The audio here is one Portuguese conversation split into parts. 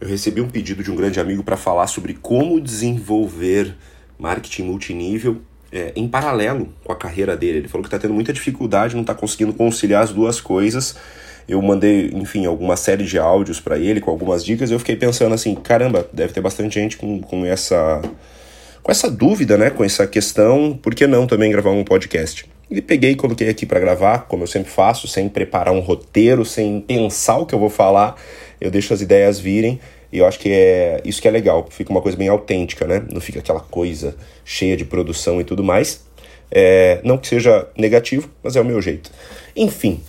Eu recebi um pedido de um grande amigo para falar sobre como desenvolver marketing multinível é, em paralelo com a carreira dele. Ele falou que está tendo muita dificuldade, não está conseguindo conciliar as duas coisas. Eu mandei, enfim, alguma série de áudios para ele com algumas dicas. E eu fiquei pensando assim: caramba, deve ter bastante gente com, com essa com essa dúvida, né, com essa questão, por que não também gravar um podcast? E peguei e coloquei aqui para gravar, como eu sempre faço, sem preparar um roteiro, sem pensar o que eu vou falar, eu deixo as ideias virem e eu acho que é isso que é legal, fica uma coisa bem autêntica, né? Não fica aquela coisa cheia de produção e tudo mais. É, não que seja negativo, mas é o meu jeito. Enfim,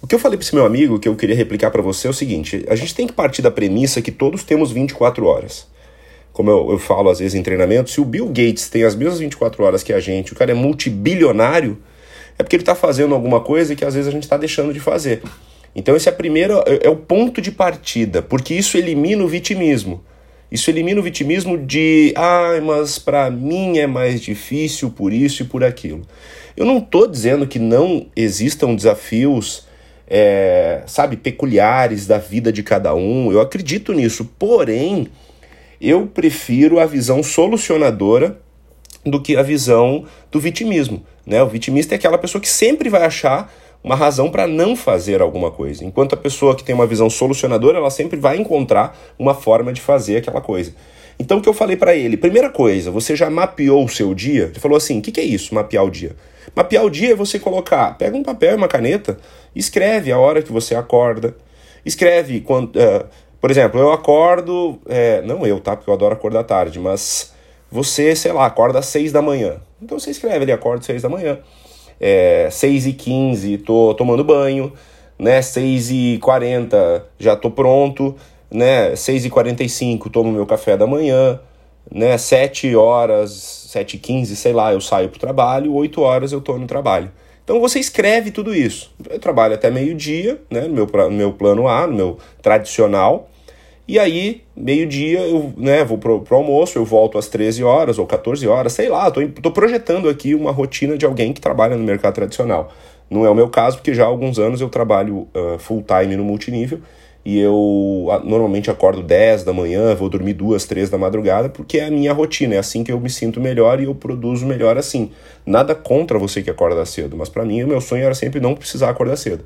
o que eu falei para esse meu amigo, que eu queria replicar para você é o seguinte: a gente tem que partir da premissa que todos temos 24 horas como eu, eu falo às vezes em treinamento, se o Bill Gates tem as mesmas 24 horas que a gente, o cara é multibilionário, é porque ele está fazendo alguma coisa que às vezes a gente está deixando de fazer. Então esse é, a primeira, é, é o ponto de partida, porque isso elimina o vitimismo. Isso elimina o vitimismo de, ah, mas para mim é mais difícil por isso e por aquilo. Eu não estou dizendo que não existam desafios, é, sabe, peculiares da vida de cada um. Eu acredito nisso. Porém, eu prefiro a visão solucionadora do que a visão do vitimismo. Né? O vitimista é aquela pessoa que sempre vai achar uma razão para não fazer alguma coisa, enquanto a pessoa que tem uma visão solucionadora, ela sempre vai encontrar uma forma de fazer aquela coisa. Então o que eu falei para ele? Primeira coisa, você já mapeou o seu dia? Ele falou assim: o que, que é isso, mapear o dia? Mapear o dia é você colocar, pega um papel e uma caneta, escreve a hora que você acorda, escreve quando, uh, por exemplo, eu acordo, é, não eu, tá? Porque eu adoro acordar tarde, mas você, sei lá, acorda às 6 da manhã. Então você escreve ali, acorda às 6 da manhã. É, 6 e 15 tô tomando banho, né? 6 e 40 já tô pronto, né? 6 e 45 tomo meu café da manhã, né? 7 horas, 7 e 15, sei lá, eu saio pro trabalho, 8 horas eu tô no trabalho. Então você escreve tudo isso. Eu trabalho até meio-dia, né, no meu, no meu plano A, no meu tradicional, e aí, meio-dia, eu né, vou pro, pro almoço, eu volto às 13 horas ou 14 horas, sei lá, tô, tô projetando aqui uma rotina de alguém que trabalha no mercado tradicional. Não é o meu caso, porque já há alguns anos eu trabalho uh, full time no multinível e eu uh, normalmente acordo 10 da manhã, vou dormir 2, 3 da madrugada, porque é a minha rotina, é assim que eu me sinto melhor e eu produzo melhor assim. Nada contra você que acorda cedo, mas para mim o meu sonho era sempre não precisar acordar cedo.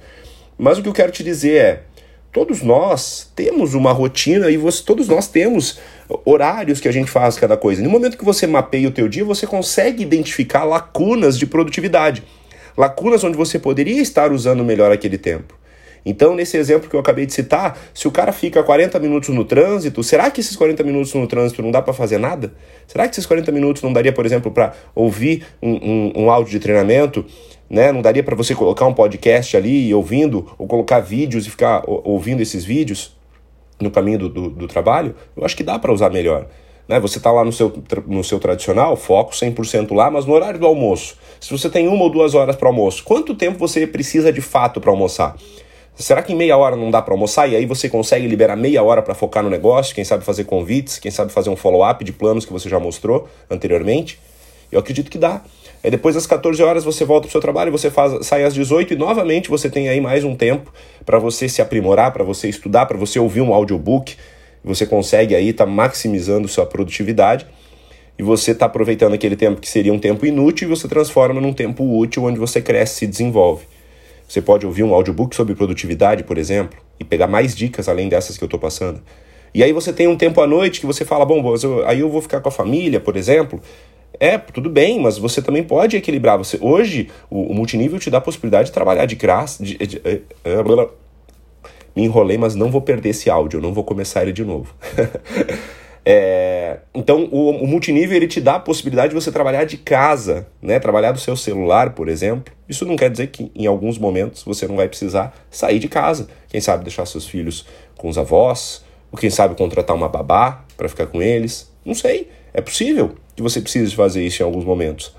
Mas o que eu quero te dizer é, Todos nós temos uma rotina e você, todos nós temos horários que a gente faz cada coisa. No momento que você mapeia o teu dia, você consegue identificar lacunas de produtividade. Lacunas onde você poderia estar usando melhor aquele tempo. Então, nesse exemplo que eu acabei de citar, se o cara fica 40 minutos no trânsito, será que esses 40 minutos no trânsito não dá para fazer nada? Será que esses 40 minutos não daria, por exemplo, para ouvir um, um, um áudio de treinamento né? Não daria para você colocar um podcast ali ouvindo, ou colocar vídeos e ficar ouvindo esses vídeos no caminho do, do, do trabalho? Eu acho que dá para usar melhor. Né? Você está lá no seu, no seu tradicional, foco 100% lá, mas no horário do almoço. Se você tem uma ou duas horas para almoço, quanto tempo você precisa de fato para almoçar? Será que em meia hora não dá para almoçar e aí você consegue liberar meia hora para focar no negócio? Quem sabe fazer convites, quem sabe fazer um follow-up de planos que você já mostrou anteriormente? Eu acredito que dá. Aí depois das 14 horas você volta para o seu trabalho, você faz, sai às 18 e novamente você tem aí mais um tempo para você se aprimorar, para você estudar, para você ouvir um audiobook. Você consegue aí estar tá maximizando sua produtividade e você está aproveitando aquele tempo que seria um tempo inútil e você transforma num tempo útil onde você cresce e se desenvolve. Você pode ouvir um audiobook sobre produtividade, por exemplo, e pegar mais dicas além dessas que eu estou passando. E aí você tem um tempo à noite que você fala, bom, aí eu vou ficar com a família, por exemplo, é, tudo bem, mas você também pode equilibrar. Você Hoje, o, o multinível te dá a possibilidade de trabalhar de graça. De, de, de, é, é, me enrolei, mas não vou perder esse áudio, não vou começar ele de novo. é, então, o, o, multinível ele te dá a possibilidade de você trabalhar de casa, né? trabalhar do seu celular, por exemplo. Isso não quer dizer que em alguns momentos você não vai precisar sair de casa. Quem sabe deixar seus filhos com os avós, ou quem sabe contratar uma babá para ficar com eles. Não sei, é possível que você precise fazer isso em alguns momentos,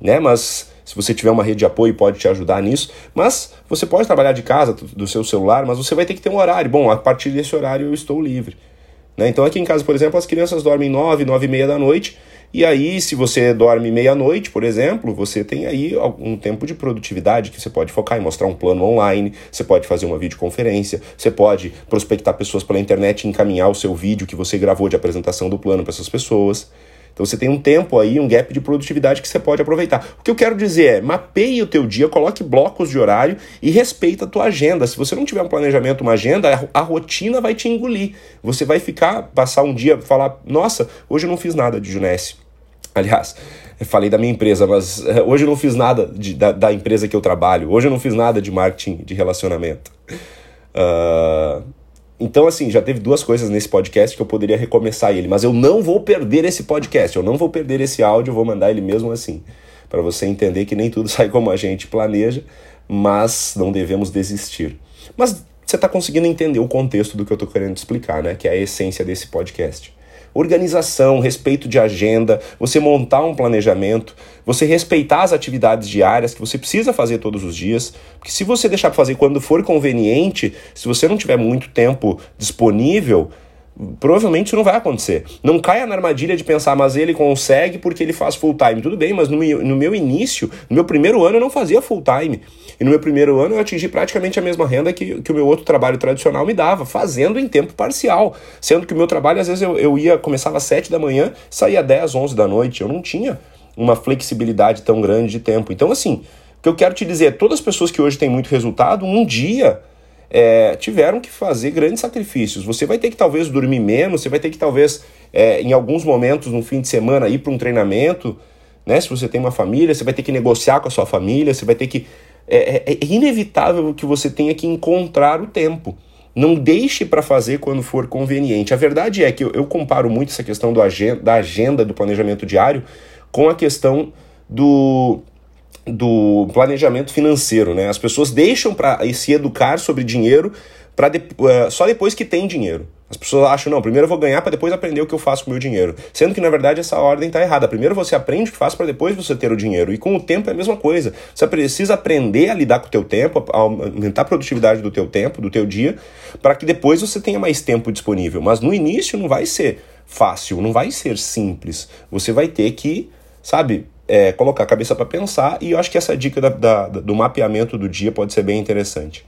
né? Mas se você tiver uma rede de apoio pode te ajudar nisso, mas você pode trabalhar de casa do seu celular, mas você vai ter que ter um horário. Bom, a partir desse horário eu estou livre. Né? Então aqui em casa, por exemplo, as crianças dormem 9, 9 e meia da noite, e aí, se você dorme meia-noite, por exemplo, você tem aí um tempo de produtividade que você pode focar em mostrar um plano online, você pode fazer uma videoconferência, você pode prospectar pessoas pela internet e encaminhar o seu vídeo que você gravou de apresentação do plano para essas pessoas. Então você tem um tempo aí, um gap de produtividade que você pode aproveitar. O que eu quero dizer é, mapeie o teu dia, coloque blocos de horário e respeita a tua agenda. Se você não tiver um planejamento, uma agenda, a, rotina vai te engolir. Você vai ficar, passar um dia, falar, nossa, hoje eu não fiz nada de Junesse. Aliás, falei da minha empresa, mas eh, hoje eu não fiz nada de, da, da, empresa que eu trabalho. Hoje eu não fiz nada de marketing, de relacionamento. Uh, então, assim, já teve duas coisas nesse podcast que eu poderia recomeçar ele, mas eu não vou perder esse podcast, eu não vou perder esse áudio, eu vou mandar ele mesmo assim, para você entender que nem tudo sai como a gente planeja, mas não devemos desistir. Mas você está conseguindo entender o contexto do que eu estou querendo explicar, né? Que é a essência desse podcast organização, respeito de agenda, você montar um planejamento, você respeitar as atividades diárias que você precisa fazer todos os dias, porque se você deixar para fazer quando for conveniente, se você não tiver muito tempo disponível, provavelmente isso não vai acontecer. Não caia na armadilha de pensar, mas ele consegue porque ele faz full time. Tudo bem, mas no meu, no meu início, no meu primeiro ano, eu não fazia full time. E no meu primeiro ano eu atingi praticamente a mesma renda que, que o meu outro trabalho tradicional me dava, fazendo em tempo parcial. Sendo que o meu trabalho, às vezes, eu, eu ia, começava às 7 da manhã, saía às 10, 11 da noite. Eu não tinha uma flexibilidade tão grande de tempo. Então, assim, o que eu quero te dizer todas as pessoas que hoje têm muito resultado, um dia é, tiveram que fazer grandes sacrifícios. Você vai ter que talvez dormir menos, você vai ter que talvez, é, em alguns momentos, no fim de semana, ir para um treinamento. Né? Se você tem uma família, você vai ter que negociar com a sua família, você vai ter que. É, é, é inevitável que você tenha que encontrar o tempo. Não deixe para fazer quando for conveniente. A verdade é que eu, eu comparo muito essa questão do da agenda do planejamento diário com a questão do do planejamento financeiro, né? As pessoas deixam para se educar sobre dinheiro para de, uh, só depois que tem dinheiro. As pessoas acham, não, primeiro eu vou ganhar para depois aprender o que eu faço com o meu dinheiro. Sendo que, na verdade, essa ordem está errada. Primeiro você aprende o que faz para depois você ter o dinheiro. E com o tempo é a mesma coisa. Você precisa aprender a lidar com o teu tempo, a aumentar a produtividade do teu tempo, do teu dia, para que depois você tenha mais tempo disponível. Mas no início não vai ser fácil, não vai ser simples. Você vai ter que, sabe, é, colocar a cabeça para pensar e eu acho que essa dica da, da, do mapeamento do dia pode ser bem interessante.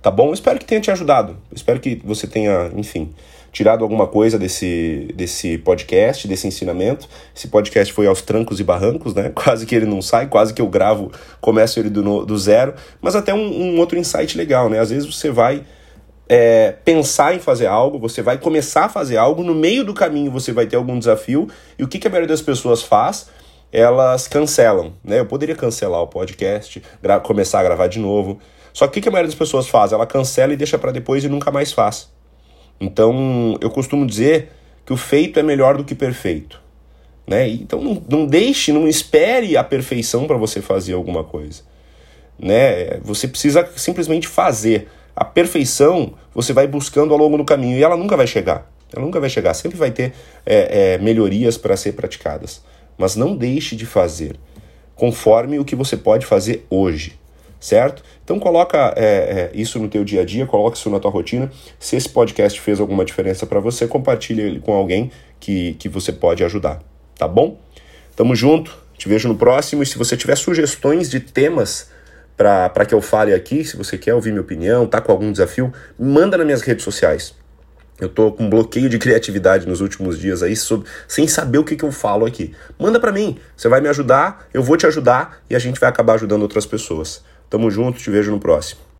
Tá bom? Espero que tenha te ajudado. Espero que você tenha, enfim, tirado alguma coisa desse, desse podcast, desse ensinamento. Esse podcast foi aos trancos e barrancos, né? Quase que ele não sai, quase que eu gravo, começo ele do, do zero. Mas até um, um outro insight legal, né? Às vezes você vai é, pensar em fazer algo, você vai começar a fazer algo, no meio do caminho você vai ter algum desafio, e o que, que a maioria das pessoas faz? Elas cancelam, né? Eu poderia cancelar o podcast, começar a gravar de novo. Só que o que a maioria das pessoas faz? Ela cancela e deixa para depois e nunca mais faz. Então, eu costumo dizer que o feito é melhor do que perfeito. Né? Então, não, não deixe, não espere a perfeição para você fazer alguma coisa. Né? Você precisa simplesmente fazer. A perfeição você vai buscando ao longo do caminho e ela nunca vai chegar. Ela nunca vai chegar. Sempre vai ter é, é, melhorias para ser praticadas mas não deixe de fazer, conforme o que você pode fazer hoje, certo? Então coloca é, é, isso no teu dia a dia, coloca isso na tua rotina. Se esse podcast fez alguma diferença para você, compartilhe ele com alguém que, que você pode ajudar, tá bom? Tamo junto, te vejo no próximo e se você tiver sugestões de temas para que eu fale aqui, se você quer ouvir minha opinião, tá com algum desafio, manda nas minhas redes sociais. Eu tô com bloqueio de criatividade nos últimos dias aí, sobre, sem saber o que, que eu falo aqui. Manda para mim, você vai me ajudar, eu vou te ajudar e a gente vai acabar ajudando outras pessoas. Tamo junto, te vejo no próximo.